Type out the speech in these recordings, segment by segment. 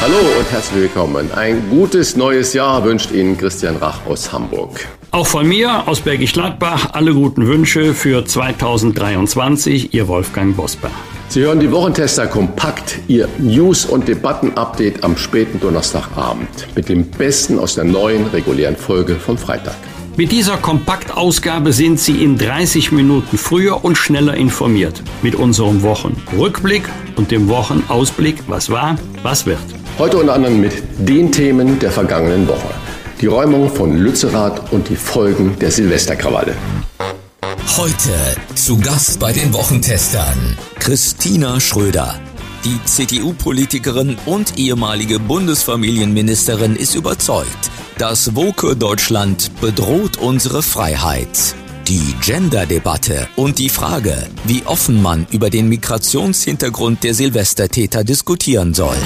Hallo und herzlich willkommen. Ein gutes neues Jahr wünscht Ihnen Christian Rach aus Hamburg. Auch von mir aus Bergisch Gladbach alle guten Wünsche für 2023, Ihr Wolfgang Bosbach. Sie hören die Wochentester kompakt, Ihr News- und Debatten-Update am späten Donnerstagabend mit dem Besten aus der neuen regulären Folge von Freitag. Mit dieser Kompaktausgabe sind Sie in 30 Minuten früher und schneller informiert mit unserem Wochenrückblick und dem Wochenausblick, was war, was wird. Heute unter anderem mit den Themen der vergangenen Woche. Die Räumung von Lützerath und die Folgen der Silvesterkrawalle. Heute zu Gast bei den Wochentestern Christina Schröder. Die CDU-Politikerin und ehemalige Bundesfamilienministerin ist überzeugt, das Woke Deutschland bedroht unsere Freiheit. Die Gender-Debatte und die Frage, wie offen man über den Migrationshintergrund der Silvestertäter diskutieren soll.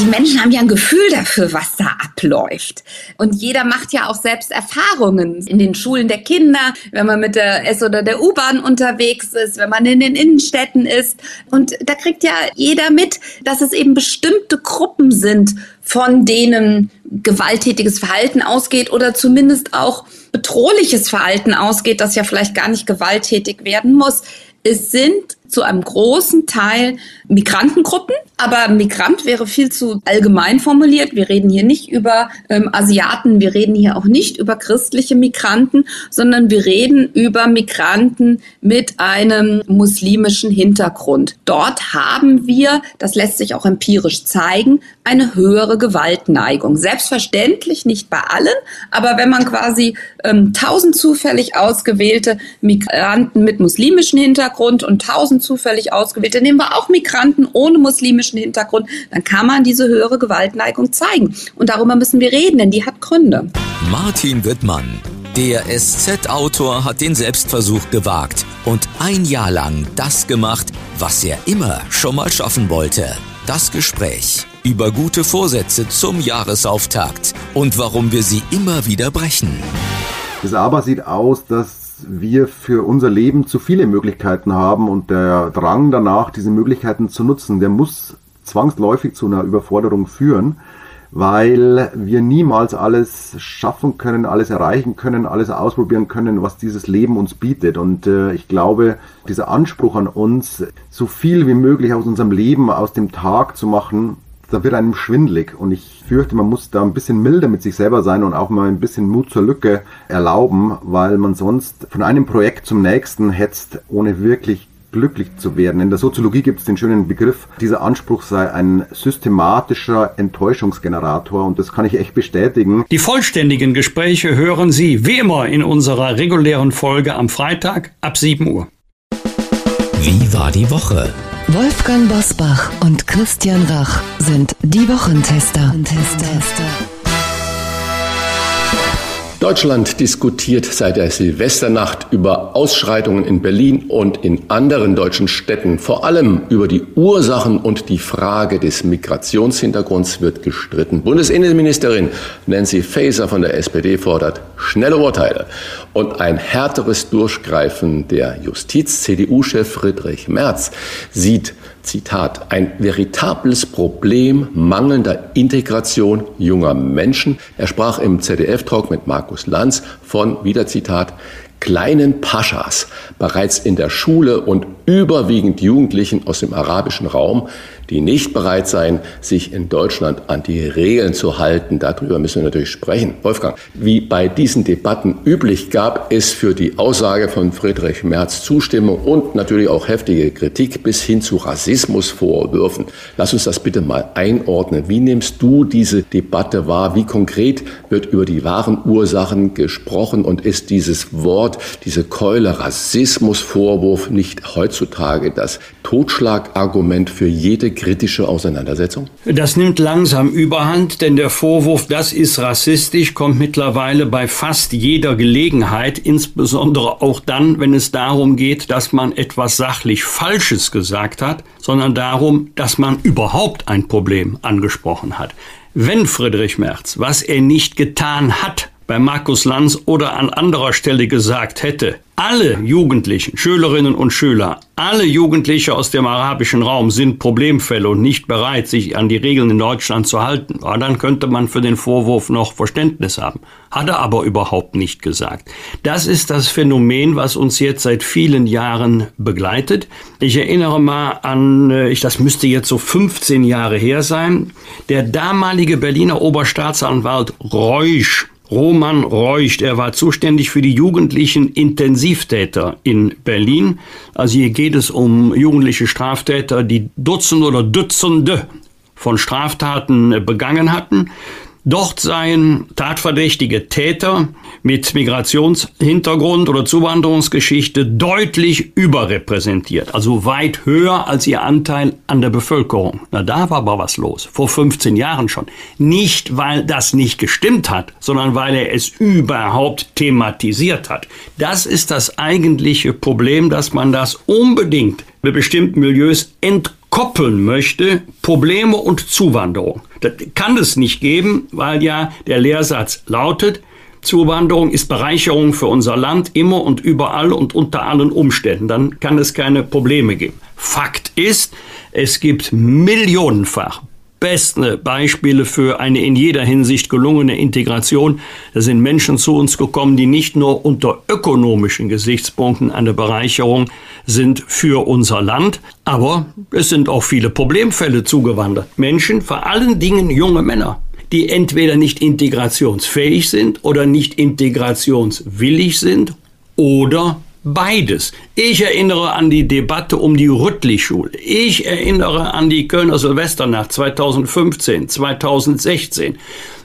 Die Menschen haben ja ein Gefühl dafür, was da abläuft. Und jeder macht ja auch selbst Erfahrungen in den Schulen der Kinder, wenn man mit der S- oder der U-Bahn unterwegs ist, wenn man in den Innenstädten ist. Und da kriegt ja jeder mit, dass es eben bestimmte Gruppen sind, von denen gewalttätiges Verhalten ausgeht oder zumindest auch bedrohliches Verhalten ausgeht, das ja vielleicht gar nicht gewalttätig werden muss. Es sind zu einem großen Teil Migrantengruppen, aber Migrant wäre viel zu allgemein formuliert. Wir reden hier nicht über ähm, Asiaten, wir reden hier auch nicht über christliche Migranten, sondern wir reden über Migranten mit einem muslimischen Hintergrund. Dort haben wir, das lässt sich auch empirisch zeigen, eine höhere Gewaltneigung. Selbstverständlich nicht bei allen, aber wenn man quasi ähm, tausend zufällig ausgewählte Migranten mit muslimischem Hintergrund und tausend zufällig ausgewählte, nehmen wir auch Migranten ohne muslimischen Hintergrund, dann kann man diese höhere Gewaltneigung zeigen. Und darüber müssen wir reden, denn die hat Gründe. Martin Wittmann, der SZ-Autor, hat den Selbstversuch gewagt und ein Jahr lang das gemacht, was er immer schon mal schaffen wollte. Das Gespräch über gute Vorsätze zum Jahresauftakt und warum wir sie immer wieder brechen. Das aber sieht aus, dass wir für unser Leben zu viele Möglichkeiten haben und der Drang danach, diese Möglichkeiten zu nutzen, der muss zwangsläufig zu einer Überforderung führen, weil wir niemals alles schaffen können, alles erreichen können, alles ausprobieren können, was dieses Leben uns bietet. Und äh, ich glaube, dieser Anspruch an uns, so viel wie möglich aus unserem Leben, aus dem Tag zu machen, da wird einem schwindlig und ich fürchte, man muss da ein bisschen milder mit sich selber sein und auch mal ein bisschen Mut zur Lücke erlauben, weil man sonst von einem Projekt zum nächsten hetzt, ohne wirklich glücklich zu werden. In der Soziologie gibt es den schönen Begriff, dieser Anspruch sei ein systematischer Enttäuschungsgenerator und das kann ich echt bestätigen. Die vollständigen Gespräche hören Sie wie immer in unserer regulären Folge am Freitag ab 7 Uhr. Wie war die Woche? Wolfgang Bosbach und Christian Rach sind die Wochentester. Deutschland diskutiert seit der Silvesternacht über Ausschreitungen in Berlin und in anderen deutschen Städten. Vor allem über die Ursachen und die Frage des Migrationshintergrunds wird gestritten. Bundesinnenministerin Nancy Faeser von der SPD fordert schnelle Urteile und ein härteres Durchgreifen der Justiz. CDU-Chef Friedrich Merz sieht Zitat, ein veritables Problem mangelnder Integration junger Menschen. Er sprach im ZDF-Talk mit Markus Lanz von, wieder Zitat, kleinen Paschas bereits in der Schule und überwiegend Jugendlichen aus dem arabischen Raum, die nicht bereit seien, sich in Deutschland an die Regeln zu halten. Darüber müssen wir natürlich sprechen. Wolfgang, wie bei diesen Debatten üblich, gab es für die Aussage von Friedrich Merz Zustimmung und natürlich auch heftige Kritik bis hin zu Rassismusvorwürfen. Lass uns das bitte mal einordnen. Wie nimmst du diese Debatte wahr? Wie konkret wird über die wahren Ursachen gesprochen und ist dieses Wort, diese Keule Rassismusvorwurf nicht heutzutage das Totschlagargument für jede kritische Auseinandersetzung? Das nimmt langsam überhand, denn der Vorwurf, das ist rassistisch, kommt mittlerweile bei fast jeder Gelegenheit, insbesondere auch dann, wenn es darum geht, dass man etwas sachlich Falsches gesagt hat, sondern darum, dass man überhaupt ein Problem angesprochen hat. Wenn Friedrich Merz, was er nicht getan hat, bei Markus Lanz oder an anderer Stelle gesagt hätte, alle Jugendlichen, Schülerinnen und Schüler, alle Jugendliche aus dem arabischen Raum sind Problemfälle und nicht bereit, sich an die Regeln in Deutschland zu halten, ja, dann könnte man für den Vorwurf noch Verständnis haben. Hat er aber überhaupt nicht gesagt. Das ist das Phänomen, was uns jetzt seit vielen Jahren begleitet. Ich erinnere mal an, äh, ich, das müsste jetzt so 15 Jahre her sein, der damalige Berliner Oberstaatsanwalt Reusch Roman Reucht. Er war zuständig für die jugendlichen Intensivtäter in Berlin. Also hier geht es um jugendliche Straftäter, die Dutzende oder Dutzende von Straftaten begangen hatten. Dort seien tatverdächtige Täter mit Migrationshintergrund oder Zuwanderungsgeschichte deutlich überrepräsentiert, also weit höher als ihr Anteil an der Bevölkerung. Na, da war aber was los, vor 15 Jahren schon. Nicht, weil das nicht gestimmt hat, sondern weil er es überhaupt thematisiert hat. Das ist das eigentliche Problem, dass man das unbedingt mit bestimmten Milieus entkoppeln möchte, Probleme und Zuwanderung. Das kann es nicht geben, weil ja der Lehrsatz lautet, Zuwanderung ist Bereicherung für unser Land immer und überall und unter allen Umständen. Dann kann es keine Probleme geben. Fakt ist, es gibt millionenfach beste Beispiele für eine in jeder Hinsicht gelungene Integration. Da sind Menschen zu uns gekommen, die nicht nur unter ökonomischen Gesichtspunkten eine Bereicherung sind für unser Land, aber es sind auch viele Problemfälle zugewandert. Menschen, vor allen Dingen junge Männer, die entweder nicht integrationsfähig sind oder nicht integrationswillig sind oder Beides. Ich erinnere an die Debatte um die Rüttli-Schule. Ich erinnere an die Kölner Silvesternacht 2015, 2016.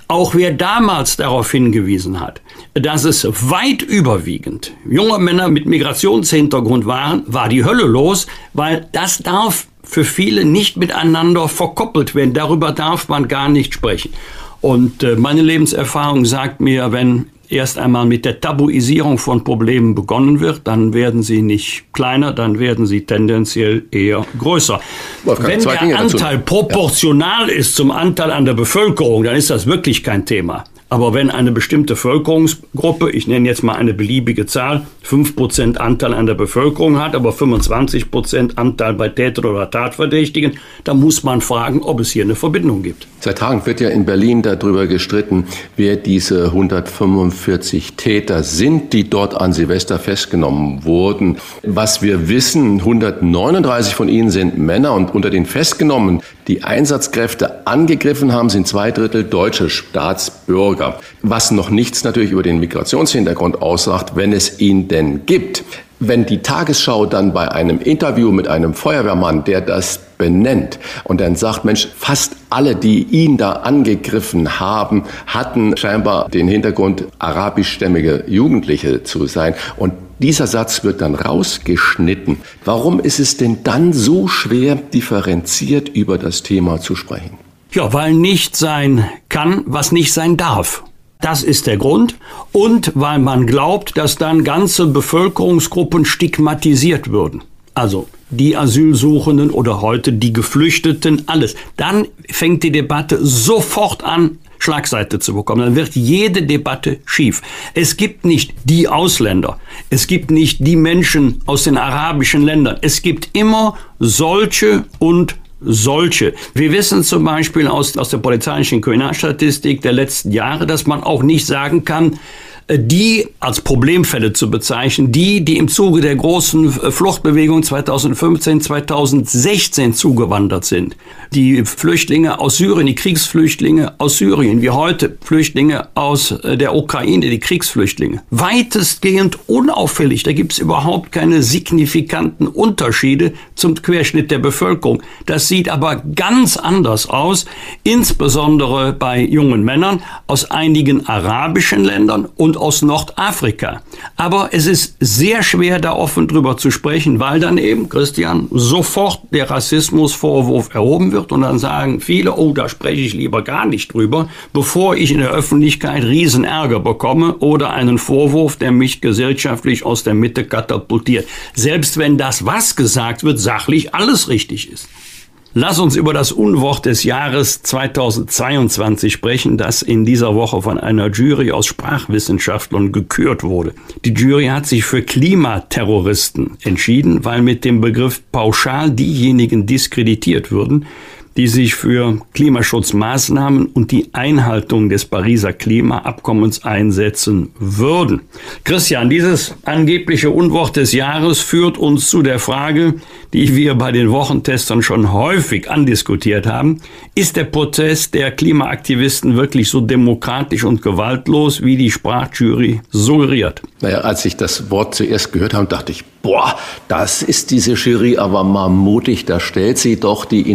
Auch wer damals darauf hingewiesen hat, dass es weit überwiegend junge Männer mit Migrationshintergrund waren, war die Hölle los, weil das darf für viele nicht miteinander verkoppelt werden. Darüber darf man gar nicht sprechen. Und äh, meine Lebenserfahrung sagt mir, wenn erst einmal mit der Tabuisierung von Problemen begonnen wird, dann werden sie nicht kleiner, dann werden sie tendenziell eher größer. Wolfgang, Wenn der Anteil proportional ja. ist zum Anteil an der Bevölkerung, dann ist das wirklich kein Thema. Aber wenn eine bestimmte Bevölkerungsgruppe, ich nenne jetzt mal eine beliebige Zahl, 5% Anteil an der Bevölkerung hat, aber 25% Anteil bei Tätern oder Tatverdächtigen, dann muss man fragen, ob es hier eine Verbindung gibt. Seit Tagen wird ja in Berlin darüber gestritten, wer diese 145 Täter sind, die dort an Silvester festgenommen wurden. Was wir wissen, 139 von ihnen sind Männer und unter den Festgenommenen, die Einsatzkräfte angegriffen haben, sind zwei Drittel deutsche Staatsbürger. Was noch nichts natürlich über den Migrationshintergrund aussagt, wenn es ihn denn gibt. Wenn die Tagesschau dann bei einem Interview mit einem Feuerwehrmann, der das benennt und dann sagt, Mensch, fast alle, die ihn da angegriffen haben, hatten scheinbar den Hintergrund, arabischstämmige Jugendliche zu sein. Und dieser Satz wird dann rausgeschnitten. Warum ist es denn dann so schwer, differenziert über das Thema zu sprechen? Ja, weil nicht sein kann, was nicht sein darf. Das ist der Grund. Und weil man glaubt, dass dann ganze Bevölkerungsgruppen stigmatisiert würden. Also die Asylsuchenden oder heute die Geflüchteten, alles. Dann fängt die Debatte sofort an, Schlagseite zu bekommen. Dann wird jede Debatte schief. Es gibt nicht die Ausländer. Es gibt nicht die Menschen aus den arabischen Ländern. Es gibt immer solche und solche. Wir wissen zum Beispiel aus, aus der polizeilichen Kriminalstatistik der letzten Jahre, dass man auch nicht sagen kann, die als Problemfälle zu bezeichnen, die, die im Zuge der großen äh, Fluchtbewegung 2015, 2016 zugewandert sind. Die Flüchtlinge aus Syrien, die Kriegsflüchtlinge aus Syrien, wie heute Flüchtlinge aus äh, der Ukraine, die Kriegsflüchtlinge. Weitestgehend unauffällig. Da gibt es überhaupt keine signifikanten Unterschiede zum Querschnitt der Bevölkerung. Das sieht aber ganz anders aus, insbesondere bei jungen Männern aus einigen arabischen Ländern und kommt aus Nordafrika. Aber es ist sehr schwer, da offen drüber zu sprechen, weil dann eben, Christian, sofort der Rassismusvorwurf erhoben wird und dann sagen viele, oh, da spreche ich lieber gar nicht drüber, bevor ich in der Öffentlichkeit Riesenärger bekomme oder einen Vorwurf, der mich gesellschaftlich aus der Mitte katapultiert. Selbst wenn das, was gesagt wird, sachlich alles richtig ist. Lass uns über das Unwort des Jahres 2022 sprechen, das in dieser Woche von einer Jury aus Sprachwissenschaftlern gekürt wurde. Die Jury hat sich für Klimaterroristen entschieden, weil mit dem Begriff pauschal diejenigen diskreditiert würden, die sich für Klimaschutzmaßnahmen und die Einhaltung des Pariser Klimaabkommens einsetzen würden. Christian, dieses angebliche Unwort des Jahres führt uns zu der Frage, die wir bei den Wochentestern schon häufig andiskutiert haben. Ist der Protest der Klimaaktivisten wirklich so demokratisch und gewaltlos, wie die Sprachjury suggeriert? Naja, als ich das Wort zuerst gehört habe, dachte ich, boah, das ist diese Jury aber mal mutig. Da stellt sie doch die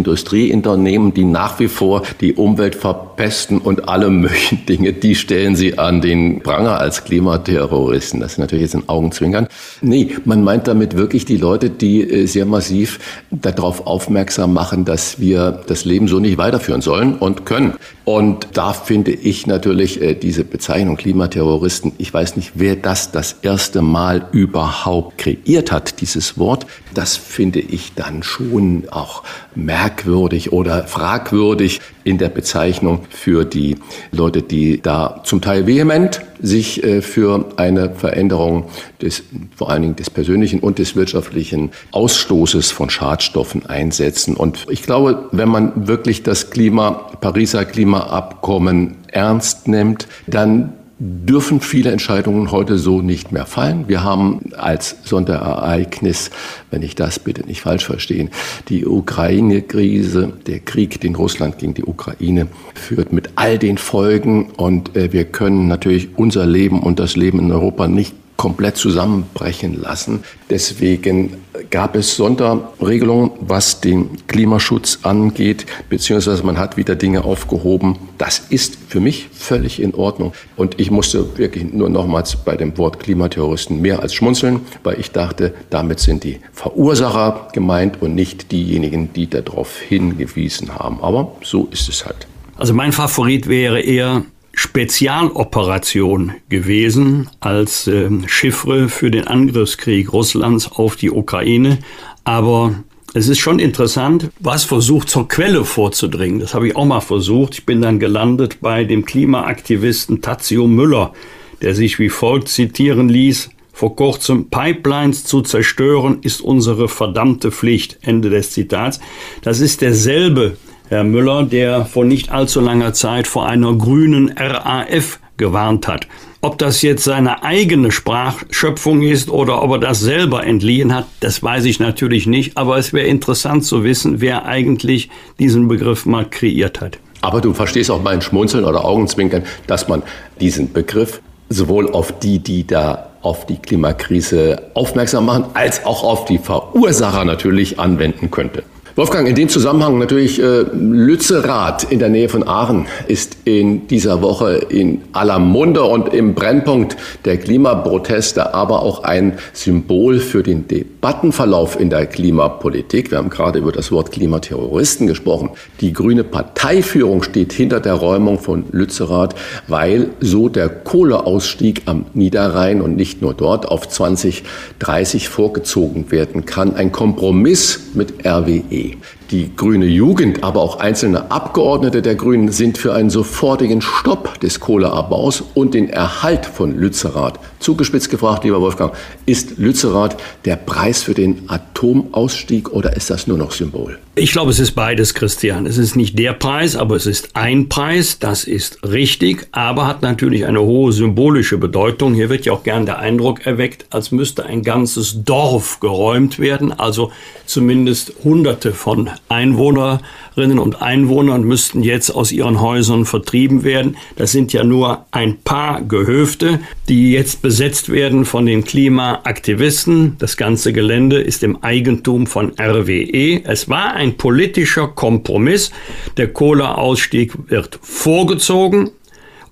Industrieunternehmen, die nach wie vor die Umwelt verpesten und alle möglichen Dinge, die stellen sie an den Pranger als Klimaterroristen. Das ist natürlich jetzt ein Augenzwinkern. Nee, man meint damit wirklich die Leute, die äh, sehr massiv darauf aufmerksam machen, dass wir das Leben so nicht weiterführen sollen und können. Und da finde ich natürlich äh, diese Bezeichnung Klimaterroristen, ich weiß nicht, wer das das erste Mal überhaupt kreiert hat, dieses Wort. Das finde ich dann schon auch merkwürdig oder fragwürdig in der Bezeichnung für die Leute, die da zum Teil vehement sich äh, für eine Veränderung des, vor allen Dingen des persönlichen und des wirtschaftlichen Ausstoßes von Schadstoffen einsetzen. Und ich glaube, wenn man wirklich das Klima, Pariser Klimaabkommen ernst nimmt, dann dürfen viele Entscheidungen heute so nicht mehr fallen. Wir haben als Sonderereignis, wenn ich das bitte nicht falsch verstehen, die Ukraine-Krise, der Krieg, den Russland gegen die Ukraine führt, mit all den Folgen. Und äh, wir können natürlich unser Leben und das Leben in Europa nicht komplett zusammenbrechen lassen. Deswegen gab es Sonderregelungen, was den Klimaschutz angeht, beziehungsweise man hat wieder Dinge aufgehoben. Das ist für mich völlig in Ordnung. Und ich musste wirklich nur nochmals bei dem Wort Klimaterroristen mehr als schmunzeln, weil ich dachte, damit sind die Verursacher gemeint und nicht diejenigen, die darauf hingewiesen haben. Aber so ist es halt. Also mein Favorit wäre eher Spezialoperation gewesen als äh, Chiffre für den Angriffskrieg Russlands auf die Ukraine. Aber es ist schon interessant, was versucht zur Quelle vorzudringen. Das habe ich auch mal versucht. Ich bin dann gelandet bei dem Klimaaktivisten Tazio Müller, der sich wie folgt zitieren ließ. Vor kurzem Pipelines zu zerstören ist unsere verdammte Pflicht. Ende des Zitats. Das ist derselbe Herr Müller, der vor nicht allzu langer Zeit vor einer grünen RAF gewarnt hat. Ob das jetzt seine eigene Sprachschöpfung ist oder ob er das selber entliehen hat, das weiß ich natürlich nicht, aber es wäre interessant zu wissen, wer eigentlich diesen Begriff mal kreiert hat. Aber du verstehst auch mein Schmunzeln oder Augenzwinkern, dass man diesen Begriff sowohl auf die, die da auf die Klimakrise aufmerksam machen, als auch auf die Verursacher natürlich anwenden könnte. Wolfgang, in dem Zusammenhang natürlich äh, Lützerath in der Nähe von Aachen ist in dieser Woche in aller Munde und im Brennpunkt der Klimaproteste, aber auch ein Symbol für den Debattenverlauf in der Klimapolitik. Wir haben gerade über das Wort Klimaterroristen gesprochen. Die grüne Parteiführung steht hinter der Räumung von Lützerath, weil so der Kohleausstieg am Niederrhein und nicht nur dort auf 2030 vorgezogen werden kann. Ein Kompromiss mit RWE team die grüne Jugend, aber auch einzelne Abgeordnete der Grünen sind für einen sofortigen Stopp des Kohleabbaus und den Erhalt von Lützerath. Zugespitzt gefragt, lieber Wolfgang, ist Lützerath der Preis für den Atomausstieg oder ist das nur noch Symbol? Ich glaube, es ist beides, Christian. Es ist nicht der Preis, aber es ist ein Preis. Das ist richtig, aber hat natürlich eine hohe symbolische Bedeutung. Hier wird ja auch gern der Eindruck erweckt, als müsste ein ganzes Dorf geräumt werden. Also zumindest Hunderte von Einwohnerinnen und Einwohnern müssten jetzt aus ihren Häusern vertrieben werden. Das sind ja nur ein paar Gehöfte, die jetzt besetzt werden von den Klimaaktivisten. Das ganze Gelände ist im Eigentum von RWE. Es war ein politischer Kompromiss. Der Kohleausstieg wird vorgezogen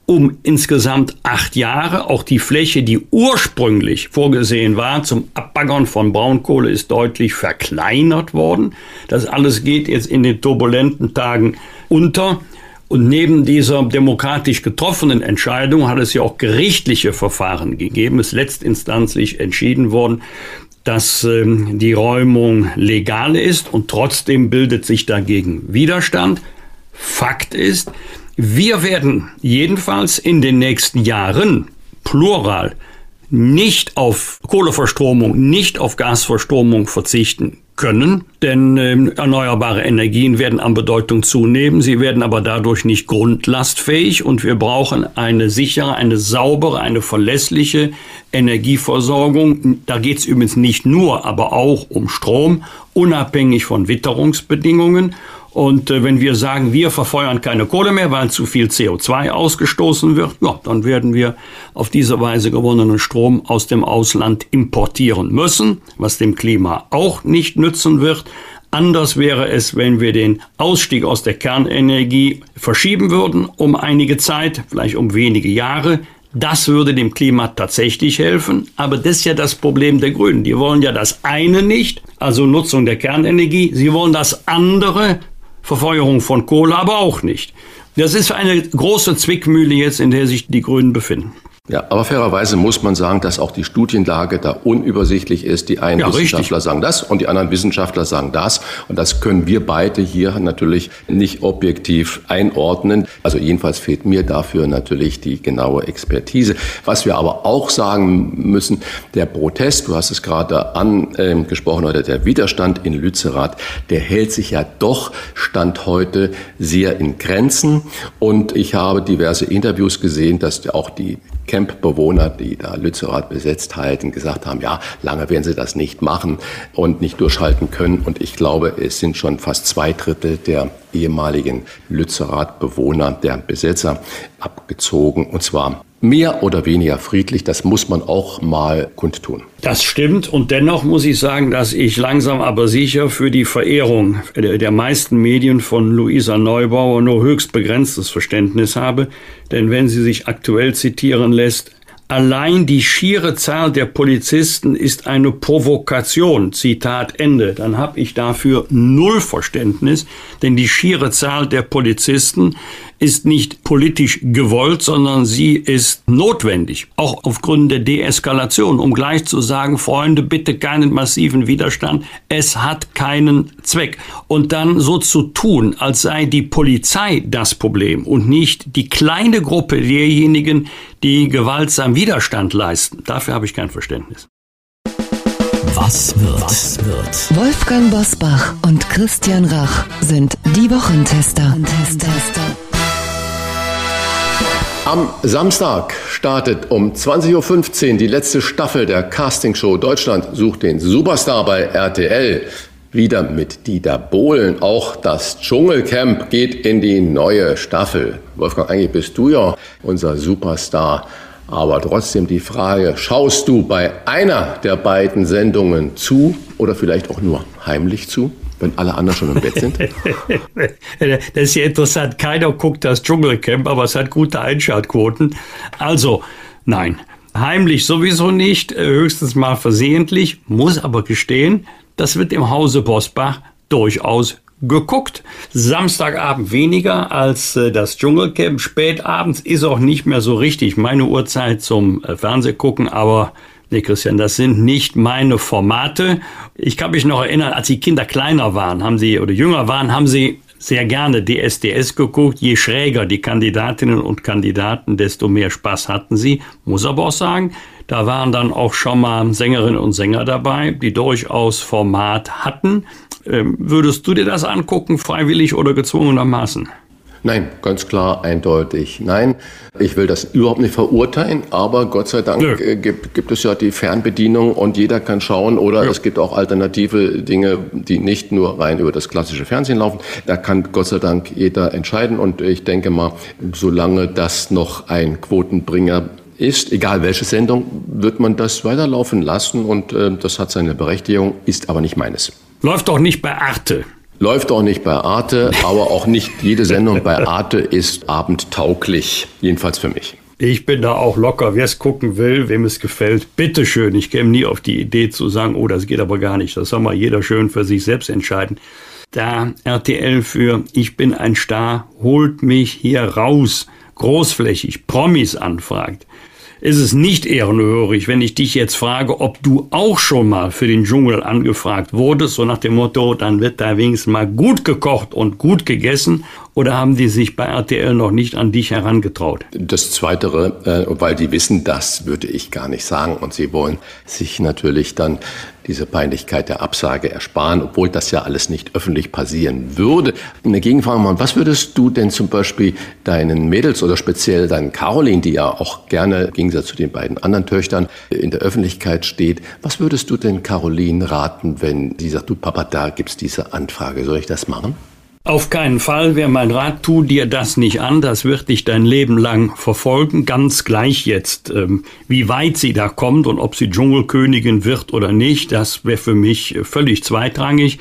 um insgesamt acht Jahre. Auch die Fläche, die ursprünglich vorgesehen war zum Abbaggern von Braunkohle, ist deutlich verkleinert worden. Das alles geht jetzt in den turbulenten Tagen unter. Und neben dieser demokratisch getroffenen Entscheidung hat es ja auch gerichtliche Verfahren gegeben. Es ist letztinstanzlich entschieden worden, dass ähm, die Räumung legal ist und trotzdem bildet sich dagegen Widerstand. Fakt ist, wir werden jedenfalls in den nächsten Jahren plural nicht auf Kohleverstromung, nicht auf Gasverstromung verzichten können, denn äh, erneuerbare Energien werden an Bedeutung zunehmen, sie werden aber dadurch nicht grundlastfähig und wir brauchen eine sichere, eine saubere, eine verlässliche Energieversorgung. Da geht es übrigens nicht nur, aber auch um Strom, unabhängig von Witterungsbedingungen und äh, wenn wir sagen, wir verfeuern keine Kohle mehr, weil zu viel CO2 ausgestoßen wird, ja, dann werden wir auf diese Weise gewonnenen Strom aus dem Ausland importieren müssen, was dem Klima auch nicht nützen wird. Anders wäre es, wenn wir den Ausstieg aus der Kernenergie verschieben würden um einige Zeit, vielleicht um wenige Jahre. Das würde dem Klima tatsächlich helfen. Aber das ist ja das Problem der Grünen. Die wollen ja das eine nicht, also Nutzung der Kernenergie. Sie wollen das andere, Verfeuerung von Kohle aber auch nicht. Das ist eine große Zwickmühle jetzt, in der sich die Grünen befinden. Ja, aber fairerweise muss man sagen, dass auch die Studienlage da unübersichtlich ist. Die einen ja, Wissenschaftler richtig. sagen das und die anderen Wissenschaftler sagen das. Und das können wir beide hier natürlich nicht objektiv einordnen. Also jedenfalls fehlt mir dafür natürlich die genaue Expertise. Was wir aber auch sagen müssen, der Protest, du hast es gerade angesprochen, oder der Widerstand in Lützerath, der hält sich ja doch Stand heute sehr in Grenzen. Und ich habe diverse Interviews gesehen, dass auch die Campbewohner, die da Lützerath besetzt halten, gesagt haben, ja, lange werden sie das nicht machen und nicht durchhalten können. Und ich glaube, es sind schon fast zwei Drittel der ehemaligen Lützerath-Bewohner, der Besetzer, abgezogen. Und zwar mehr oder weniger friedlich. Das muss man auch mal kundtun. Das stimmt. Und dennoch muss ich sagen, dass ich langsam aber sicher für die Verehrung der meisten Medien von Luisa Neubauer nur höchst begrenztes Verständnis habe. Denn wenn sie sich aktuell zitieren lässt, Allein die schiere Zahl der Polizisten ist eine Provokation. Zitat Ende. Dann habe ich dafür null Verständnis, denn die schiere Zahl der Polizisten ist nicht politisch gewollt, sondern sie ist notwendig. Auch aufgrund der Deeskalation, um gleich zu sagen, Freunde, bitte keinen massiven Widerstand. Es hat keinen Zweck. Und dann so zu tun, als sei die Polizei das Problem und nicht die kleine Gruppe derjenigen, die gewaltsam Widerstand leisten. Dafür habe ich kein Verständnis. Was wird? Was wird? Wolfgang Bosbach und Christian Rach sind die Wochentester. Wochentester. Am Samstag startet um 20.15 Uhr die letzte Staffel der Castingshow Deutschland sucht den Superstar bei RTL. Wieder mit Dieter Bohlen. Auch das Dschungelcamp geht in die neue Staffel. Wolfgang, eigentlich bist du ja unser Superstar. Aber trotzdem die Frage, schaust du bei einer der beiden Sendungen zu oder vielleicht auch nur heimlich zu? Wenn alle anderen schon im Bett sind? das ist ja interessant. Keiner guckt das Dschungelcamp, aber es hat gute Einschaltquoten. Also, nein. Heimlich sowieso nicht, äh, höchstens mal versehentlich, muss aber gestehen, das wird im Hause Bosbach durchaus geguckt. Samstagabend weniger als äh, das Dschungelcamp. Spätabends ist auch nicht mehr so richtig meine Uhrzeit zum äh, Fernsehgucken, aber Nee, Christian, das sind nicht meine Formate. Ich kann mich noch erinnern, als die Kinder kleiner waren, haben sie oder jünger waren, haben sie sehr gerne DSDS geguckt. Je schräger die Kandidatinnen und Kandidaten, desto mehr Spaß hatten sie. Muss aber auch sagen, da waren dann auch schon mal Sängerinnen und Sänger dabei, die durchaus Format hatten. Ähm, würdest du dir das angucken, freiwillig oder gezwungenermaßen? Nein, ganz klar, eindeutig. Nein, ich will das überhaupt nicht verurteilen, aber Gott sei Dank äh, gibt, gibt, es ja die Fernbedienung und jeder kann schauen oder ja. es gibt auch alternative Dinge, die nicht nur rein über das klassische Fernsehen laufen. Da kann Gott sei Dank jeder entscheiden und ich denke mal, solange das noch ein Quotenbringer ist, egal welche Sendung, wird man das weiterlaufen lassen und äh, das hat seine Berechtigung, ist aber nicht meines. Läuft doch nicht bei Arte. Läuft auch nicht bei Arte, aber auch nicht jede Sendung bei Arte ist abendtauglich. Jedenfalls für mich. Ich bin da auch locker. Wer es gucken will, wem es gefällt, bitteschön. Ich käme nie auf die Idee zu sagen, oh, das geht aber gar nicht. Das soll mal jeder schön für sich selbst entscheiden. Da RTL für Ich bin ein Star holt mich hier raus, großflächig Promis anfragt, ist es nicht ehrenhörig, wenn ich dich jetzt frage, ob du auch schon mal für den Dschungel angefragt wurdest, so nach dem Motto, dann wird da wenigstens mal gut gekocht und gut gegessen, oder haben die sich bei RTL noch nicht an dich herangetraut? Das Zweite, äh, weil die wissen, das würde ich gar nicht sagen und sie wollen sich natürlich dann diese Peinlichkeit der Absage ersparen, obwohl das ja alles nicht öffentlich passieren würde. Eine Gegenfrage mal, was würdest du denn zum Beispiel deinen Mädels oder speziell deinen Caroline, die ja auch gerne im Gegensatz zu den beiden anderen Töchtern in der Öffentlichkeit steht, was würdest du denn Caroline raten, wenn sie sagt, du Papa, da gibt's diese Anfrage, soll ich das machen? Auf keinen Fall wäre mein Rat, tu dir das nicht an, das wird dich dein Leben lang verfolgen, ganz gleich jetzt, ähm, wie weit sie da kommt und ob sie Dschungelkönigin wird oder nicht, das wäre für mich völlig zweitrangig.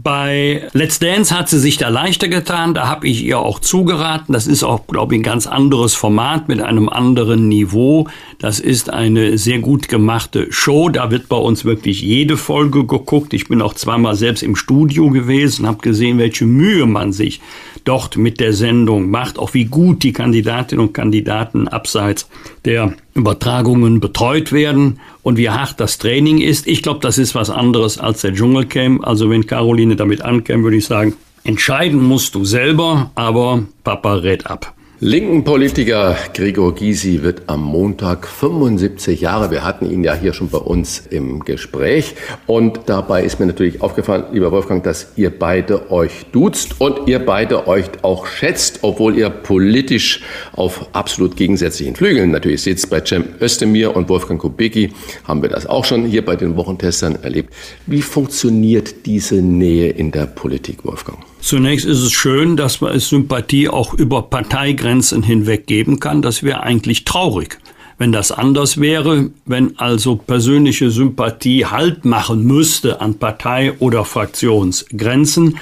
Bei Let's Dance hat sie sich da leichter getan, da habe ich ihr auch zugeraten. Das ist auch, glaube ich, ein ganz anderes Format mit einem anderen Niveau. Das ist eine sehr gut gemachte Show. Da wird bei uns wirklich jede Folge geguckt. Ich bin auch zweimal selbst im Studio gewesen, habe gesehen, welche Mühe man sich dort mit der Sendung macht, auch wie gut die Kandidatinnen und Kandidaten abseits der Übertragungen betreut werden und wie hart das Training ist. Ich glaube, das ist was anderes als der Dschungelcamp. Also wenn Caroline damit ankäme, würde ich sagen, entscheiden musst du selber, aber Papa rät ab. Linken Politiker Gregor Gysi wird am Montag 75 Jahre. Wir hatten ihn ja hier schon bei uns im Gespräch. Und dabei ist mir natürlich aufgefallen, lieber Wolfgang, dass ihr beide euch duzt und ihr beide euch auch schätzt, obwohl ihr politisch auf absolut gegensätzlichen Flügeln natürlich sitzt. Bei Cem Özdemir und Wolfgang Kubicki haben wir das auch schon hier bei den Wochentestern erlebt. Wie funktioniert diese Nähe in der Politik, Wolfgang? Zunächst ist es schön, dass man es Sympathie auch über Parteigrenzen hinweg geben kann. Das wäre eigentlich traurig, wenn das anders wäre, wenn also persönliche Sympathie Halt machen müsste an Partei- oder Fraktionsgrenzen.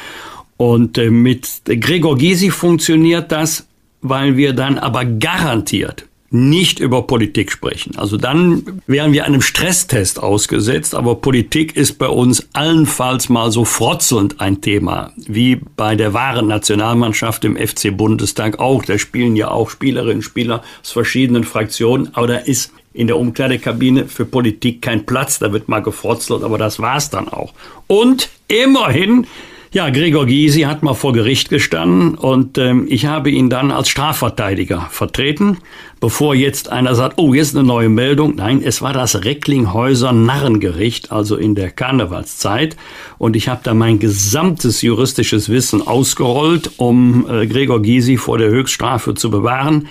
Und äh, mit Gregor Gysi funktioniert das, weil wir dann aber garantiert nicht über Politik sprechen. Also dann wären wir einem Stresstest ausgesetzt, aber Politik ist bei uns allenfalls mal so frotzelnd ein Thema, wie bei der wahren Nationalmannschaft im FC Bundestag auch. Da spielen ja auch Spielerinnen und Spieler aus verschiedenen Fraktionen, aber da ist in der Umkleidekabine für Politik kein Platz, da wird mal gefrotzelt, aber das war's dann auch. Und immerhin ja, Gregor Gysi hat mal vor Gericht gestanden und ähm, ich habe ihn dann als Strafverteidiger vertreten, bevor jetzt einer sagt, oh, jetzt eine neue Meldung. Nein, es war das Recklinghäuser Narrengericht, also in der Karnevalszeit. Und ich habe da mein gesamtes juristisches Wissen ausgerollt, um äh, Gregor Gysi vor der Höchststrafe zu bewahren.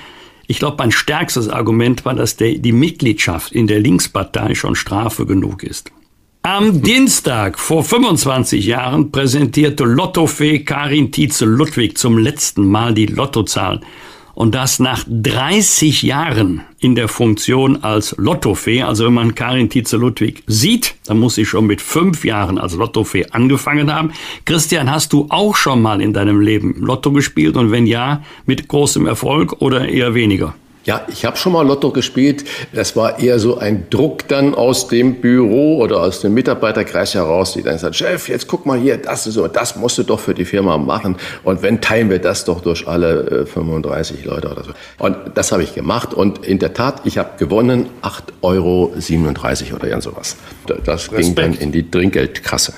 Ich glaube, mein stärkstes Argument war, dass der, die Mitgliedschaft in der Linkspartei schon Strafe genug ist. Am Dienstag vor 25 Jahren präsentierte Lottofee Karin Tietze-Ludwig zum letzten Mal die Lottozahlen. Und das nach 30 Jahren in der Funktion als Lottofee. Also wenn man Karin Tietze-Ludwig sieht, dann muss sie schon mit fünf Jahren als Lottofee angefangen haben. Christian, hast du auch schon mal in deinem Leben Lotto gespielt? Und wenn ja, mit großem Erfolg oder eher weniger? Ja, ich habe schon mal Lotto gespielt. Das war eher so ein Druck dann aus dem Büro oder aus dem Mitarbeiterkreis heraus, die dann sagt, Chef, jetzt guck mal hier, das ist so, das musst du doch für die Firma machen. Und wenn teilen wir das doch durch alle 35 äh, Leute oder so. Und das habe ich gemacht. Und in der Tat, ich habe gewonnen 8,37 Euro oder irgend sowas. Das Respekt. ging dann in die Trinkgeldkasse.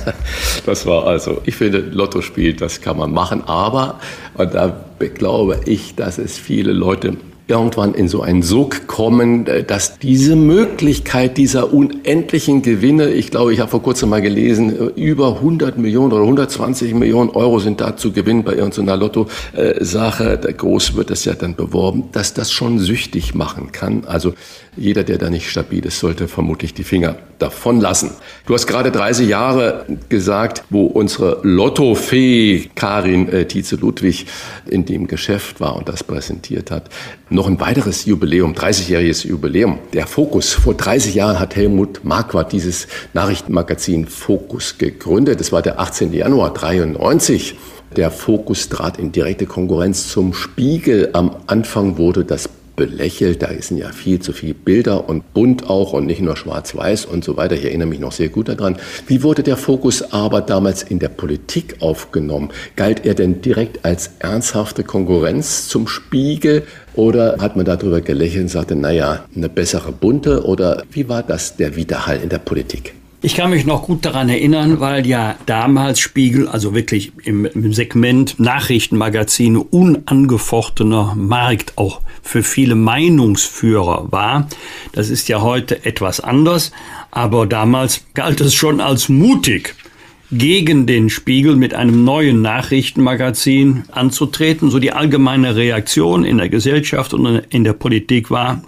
das war also, ich finde, Lottospiel, das kann man machen. Aber, und da glaube ich, dass es viele Leute irgendwann in so einen Sog kommen, äh, dass diese Möglichkeit dieser unendlichen Gewinne, ich glaube, ich habe vor kurzem mal gelesen, äh, über 100 Millionen oder 120 Millionen Euro sind da zu gewinnen bei irgendeiner Lotto-Sache, groß wird das ja dann beworben, dass das schon süchtig machen kann. Also jeder, der da nicht stabil ist, sollte vermutlich die Finger davon lassen. Du hast gerade 30 Jahre gesagt, wo unsere Lottofee Karin äh, Tietze-Ludwig in dem Geschäft war und das präsentiert hat. Noch ein weiteres Jubiläum, 30-jähriges Jubiläum. Der Fokus. Vor 30 Jahren hat Helmut Marquardt dieses Nachrichtenmagazin Fokus gegründet. Das war der 18. Januar 93. Der Fokus trat in direkte Konkurrenz zum Spiegel. Am Anfang wurde das belächelt. Da sind ja viel zu viele Bilder und bunt auch und nicht nur schwarz-weiß und so weiter. Ich erinnere mich noch sehr gut daran. Wie wurde der Fokus aber damals in der Politik aufgenommen? Galt er denn direkt als ernsthafte Konkurrenz zum Spiegel oder hat man darüber gelächelt und sagte, naja, eine bessere bunte oder wie war das der Widerhall in der Politik? Ich kann mich noch gut daran erinnern, weil ja damals Spiegel, also wirklich im, im Segment Nachrichtenmagazine, unangefochtener Markt auch für viele Meinungsführer war. Das ist ja heute etwas anders, aber damals galt es schon als mutig, gegen den Spiegel mit einem neuen Nachrichtenmagazin anzutreten. So die allgemeine Reaktion in der Gesellschaft und in der Politik war,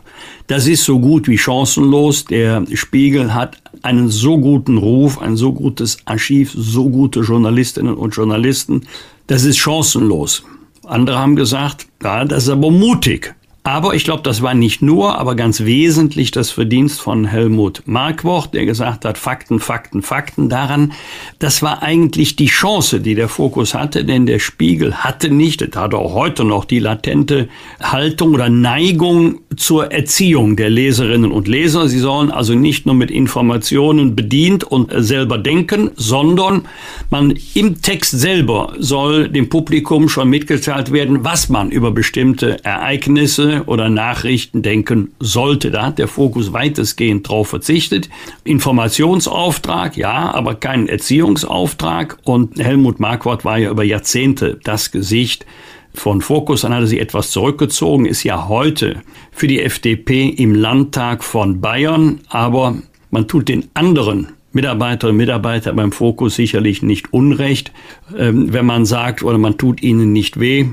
das ist so gut wie chancenlos. Der Spiegel hat einen so guten Ruf, ein so gutes Archiv, so gute Journalistinnen und Journalisten. Das ist chancenlos. Andere haben gesagt, ja, das ist aber mutig. Aber ich glaube, das war nicht nur, aber ganz wesentlich das Verdienst von Helmut Markwort, der gesagt hat, Fakten, Fakten, Fakten daran. Das war eigentlich die Chance, die der Fokus hatte, denn der Spiegel hatte nicht, das hat auch heute noch die latente Haltung oder Neigung zur Erziehung der Leserinnen und Leser. Sie sollen also nicht nur mit Informationen bedient und selber denken, sondern man im Text selber soll dem Publikum schon mitgeteilt werden, was man über bestimmte Ereignisse oder Nachrichten denken sollte. Da hat der Fokus weitestgehend drauf verzichtet. Informationsauftrag, ja, aber keinen Erziehungsauftrag. Und Helmut Marquardt war ja über Jahrzehnte das Gesicht von Fokus, dann hat er sich etwas zurückgezogen, ist ja heute für die FDP im Landtag von Bayern, aber man tut den anderen Mitarbeiterinnen und Mitarbeitern beim Fokus sicherlich nicht Unrecht, ähm, wenn man sagt oder man tut ihnen nicht weh.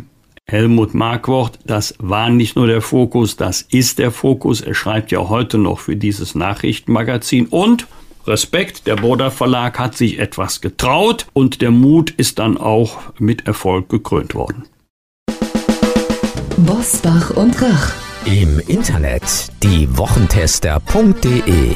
Helmut Markwort, das war nicht nur der Fokus, das ist der Fokus. Er schreibt ja heute noch für dieses Nachrichtenmagazin und Respekt, der Boda Verlag hat sich etwas getraut und der Mut ist dann auch mit Erfolg gekrönt worden. Bosbach und Rach. Im Internet diewochentester.de